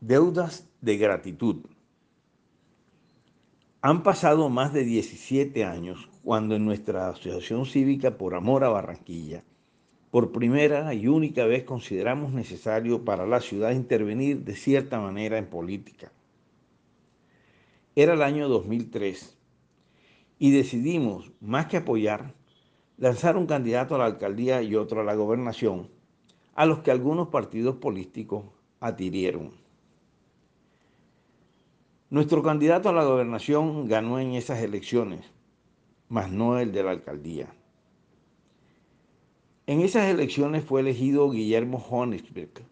Deudas de gratitud. Han pasado más de 17 años cuando en nuestra Asociación Cívica por Amor a Barranquilla, por primera y única vez consideramos necesario para la ciudad intervenir de cierta manera en política. Era el año 2003 y decidimos, más que apoyar, lanzar un candidato a la alcaldía y otro a la gobernación, a los que algunos partidos políticos adhirieron. Nuestro candidato a la gobernación ganó en esas elecciones, mas no el de la alcaldía. En esas elecciones fue elegido Guillermo Honisberg.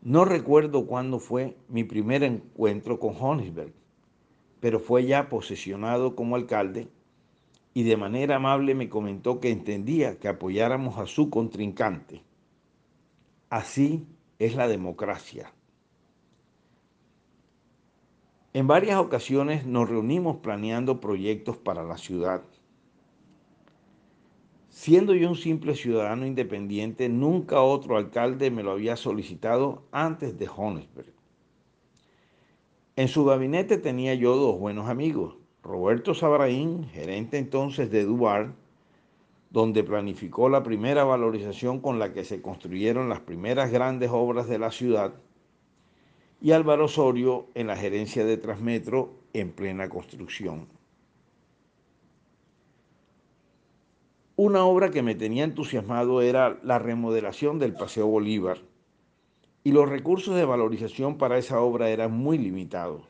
No recuerdo cuándo fue mi primer encuentro con Honisberg, pero fue ya posesionado como alcalde y de manera amable me comentó que entendía que apoyáramos a su contrincante. Así es la democracia. En varias ocasiones nos reunimos planeando proyectos para la ciudad. Siendo yo un simple ciudadano independiente, nunca otro alcalde me lo había solicitado antes de Jonesberg. En su gabinete tenía yo dos buenos amigos, Roberto Sabraín, gerente entonces de Dubar, donde planificó la primera valorización con la que se construyeron las primeras grandes obras de la ciudad, y Álvaro Osorio en la gerencia de Transmetro en plena construcción. Una obra que me tenía entusiasmado era la remodelación del Paseo Bolívar y los recursos de valorización para esa obra eran muy limitados.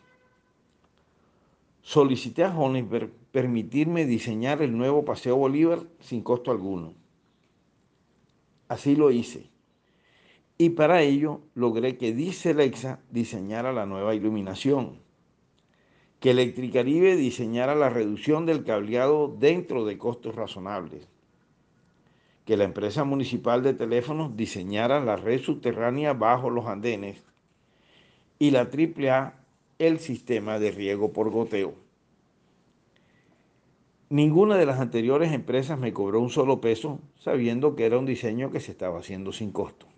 Solicité a Honisberg permitirme diseñar el nuevo Paseo Bolívar sin costo alguno. Así lo hice y para ello logré que Lexa diseñara la nueva iluminación, que Electricaribe diseñara la reducción del cableado dentro de costos razonables, que la empresa municipal de teléfonos diseñara la red subterránea bajo los andenes y la AAA el sistema de riego por goteo. Ninguna de las anteriores empresas me cobró un solo peso sabiendo que era un diseño que se estaba haciendo sin costo.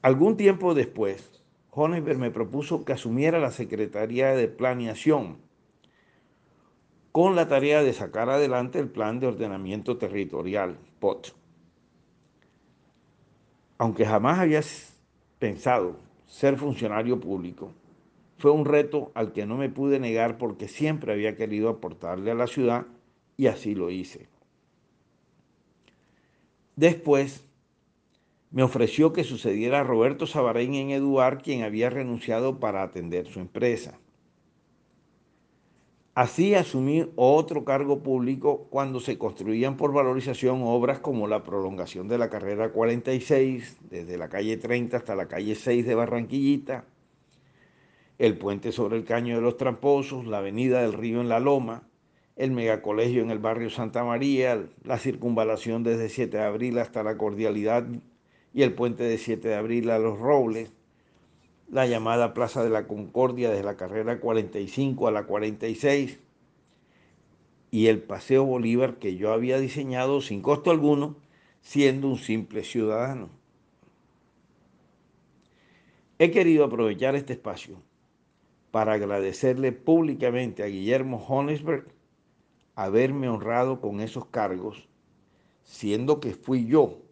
Algún tiempo después, Honecker me propuso que asumiera la Secretaría de Planeación con la tarea de sacar adelante el Plan de Ordenamiento Territorial, POT. Aunque jamás había pensado ser funcionario público, fue un reto al que no me pude negar porque siempre había querido aportarle a la ciudad y así lo hice. Después me ofreció que sucediera a Roberto Sabarén en Eduard, quien había renunciado para atender su empresa. Así asumí otro cargo público cuando se construían por valorización obras como la prolongación de la carrera 46, desde la calle 30 hasta la calle 6 de Barranquillita, el puente sobre el Caño de los Tramposos, la avenida del Río en La Loma, el megacolegio en el barrio Santa María, la circunvalación desde 7 de abril hasta la Cordialidad y el puente de 7 de abril a Los Robles, la llamada Plaza de la Concordia desde la carrera 45 a la 46 y el Paseo Bolívar que yo había diseñado sin costo alguno, siendo un simple ciudadano. He querido aprovechar este espacio para agradecerle públicamente a Guillermo Honesberg haberme honrado con esos cargos, siendo que fui yo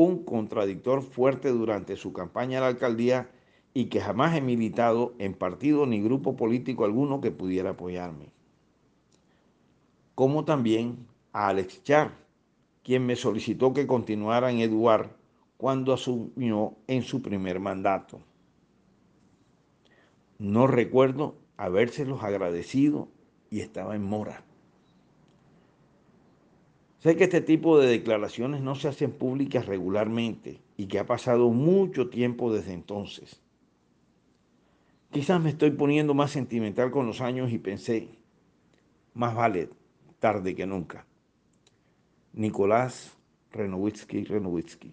un contradictor fuerte durante su campaña a la alcaldía y que jamás he militado en partido ni grupo político alguno que pudiera apoyarme. Como también a Alex Char, quien me solicitó que continuara en Eduard cuando asumió en su primer mandato. No recuerdo habérselos agradecido y estaba en mora. Sé que este tipo de declaraciones no se hacen públicas regularmente y que ha pasado mucho tiempo desde entonces. Quizás me estoy poniendo más sentimental con los años y pensé, más vale tarde que nunca. Nicolás Renowitsky Renowitsky.